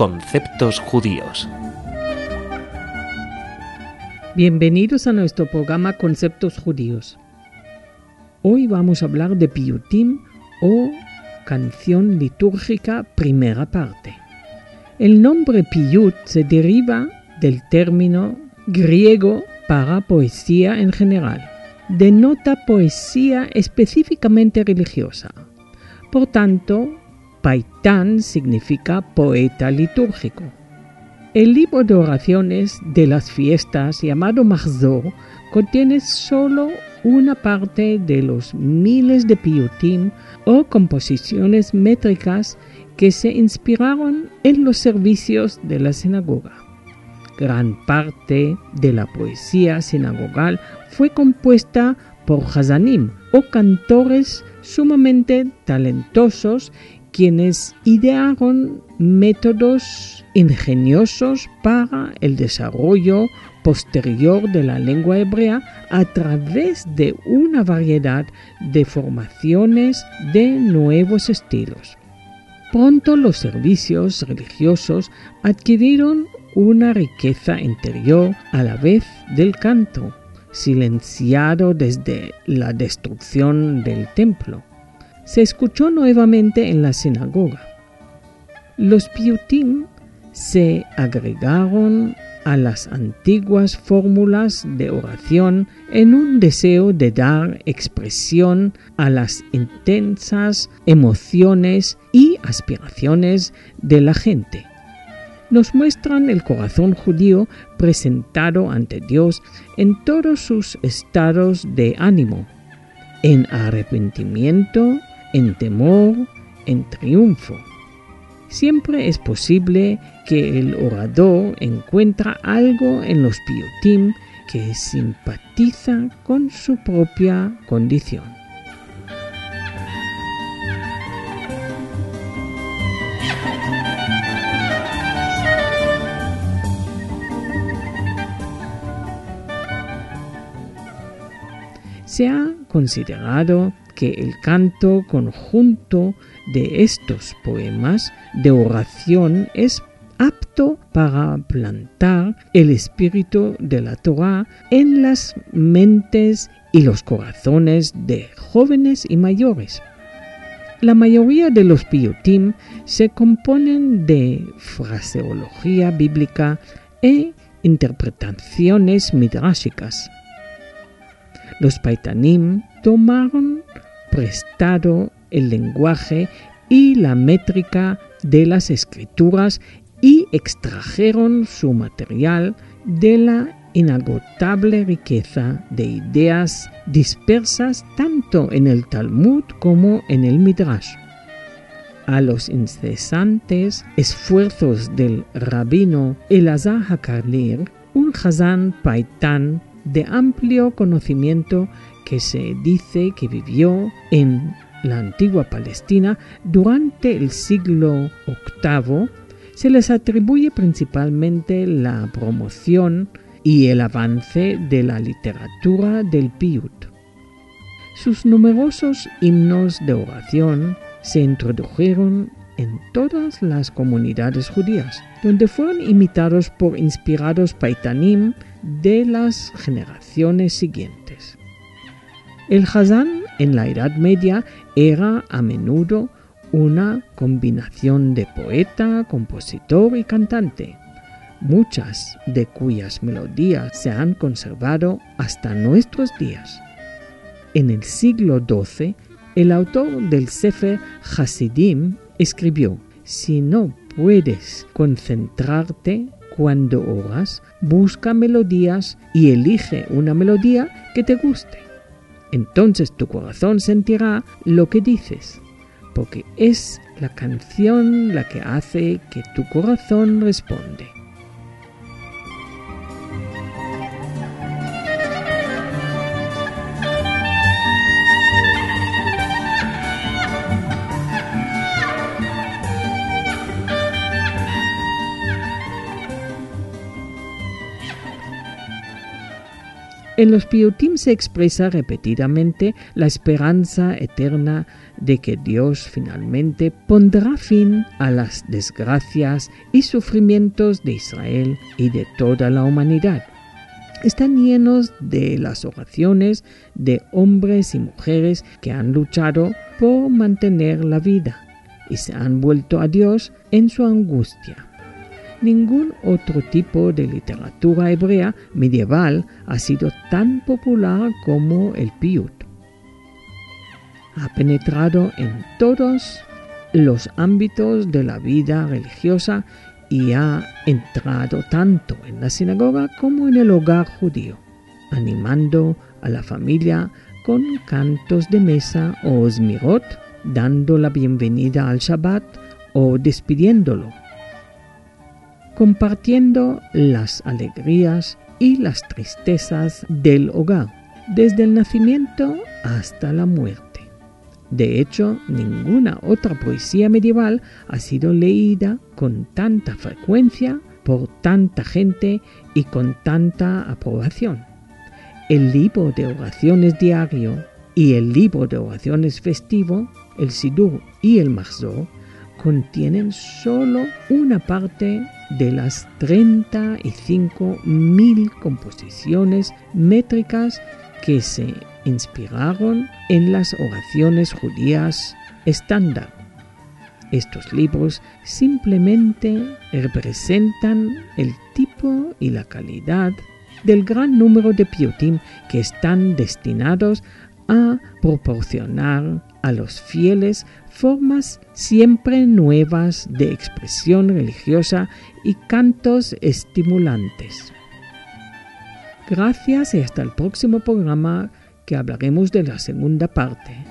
Conceptos judíos. Bienvenidos a nuestro programa Conceptos judíos. Hoy vamos a hablar de Piyutim o canción litúrgica primera parte. El nombre Piyut se deriva del término griego para poesía en general. Denota poesía específicamente religiosa. Por tanto, Paitán significa poeta litúrgico. El libro de oraciones de las fiestas llamado Mahzor contiene solo una parte de los miles de piyutim o composiciones métricas que se inspiraron en los servicios de la sinagoga. Gran parte de la poesía sinagogal fue compuesta por hazanim o cantores sumamente talentosos quienes idearon métodos ingeniosos para el desarrollo posterior de la lengua hebrea a través de una variedad de formaciones de nuevos estilos. Pronto los servicios religiosos adquirieron una riqueza interior a la vez del canto, silenciado desde la destrucción del templo se escuchó nuevamente en la sinagoga. Los piutim se agregaron a las antiguas fórmulas de oración en un deseo de dar expresión a las intensas emociones y aspiraciones de la gente. Nos muestran el corazón judío presentado ante Dios en todos sus estados de ánimo, en arrepentimiento, en temor, en triunfo. Siempre es posible que el orador encuentra algo en los piyutim que simpatiza con su propia condición. Se ha considerado que el canto conjunto de estos poemas de oración es apto para plantar el espíritu de la Torah en las mentes y los corazones de jóvenes y mayores. La mayoría de los piyutim se componen de fraseología bíblica e interpretaciones midrashicas. Los paitanim tomaron prestado el lenguaje y la métrica de las escrituras y extrajeron su material de la inagotable riqueza de ideas dispersas tanto en el Talmud como en el Midrash. A los incesantes esfuerzos del rabino Elazar Hakarlir, un Hazán paitán de amplio conocimiento que se dice que vivió en la antigua Palestina durante el siglo VIII, se les atribuye principalmente la promoción y el avance de la literatura del Piyut. Sus numerosos himnos de oración se introdujeron en todas las comunidades judías, donde fueron imitados por inspirados paitanim de las generaciones siguientes. El Hazán en la Edad Media era a menudo una combinación de poeta, compositor y cantante, muchas de cuyas melodías se han conservado hasta nuestros días. En el siglo XII, el autor del Sefer Hasidim escribió, si no puedes concentrarte cuando oras, busca melodías y elige una melodía que te guste entonces tu corazón sentirá lo que dices, porque es la canción la que hace que tu corazón responde. En los piyutim se expresa repetidamente la esperanza eterna de que Dios finalmente pondrá fin a las desgracias y sufrimientos de Israel y de toda la humanidad. Están llenos de las oraciones de hombres y mujeres que han luchado por mantener la vida y se han vuelto a Dios en su angustia. Ningún otro tipo de literatura hebrea medieval ha sido tan popular como el piyut. Ha penetrado en todos los ámbitos de la vida religiosa y ha entrado tanto en la sinagoga como en el hogar judío, animando a la familia con cantos de mesa o smirot, dando la bienvenida al Shabbat o despidiéndolo compartiendo las alegrías y las tristezas del hogar, desde el nacimiento hasta la muerte. De hecho, ninguna otra poesía medieval ha sido leída con tanta frecuencia por tanta gente y con tanta aprobación. El libro de oraciones diario y el libro de oraciones festivo, el Sidur y el contienen solo una parte de las 35.000 composiciones métricas que se inspiraron en las oraciones judías estándar. Estos libros simplemente representan el tipo y la calidad del gran número de piotim que están destinados a proporcionar a los fieles formas siempre nuevas de expresión religiosa y cantos estimulantes. Gracias y hasta el próximo programa que hablaremos de la segunda parte.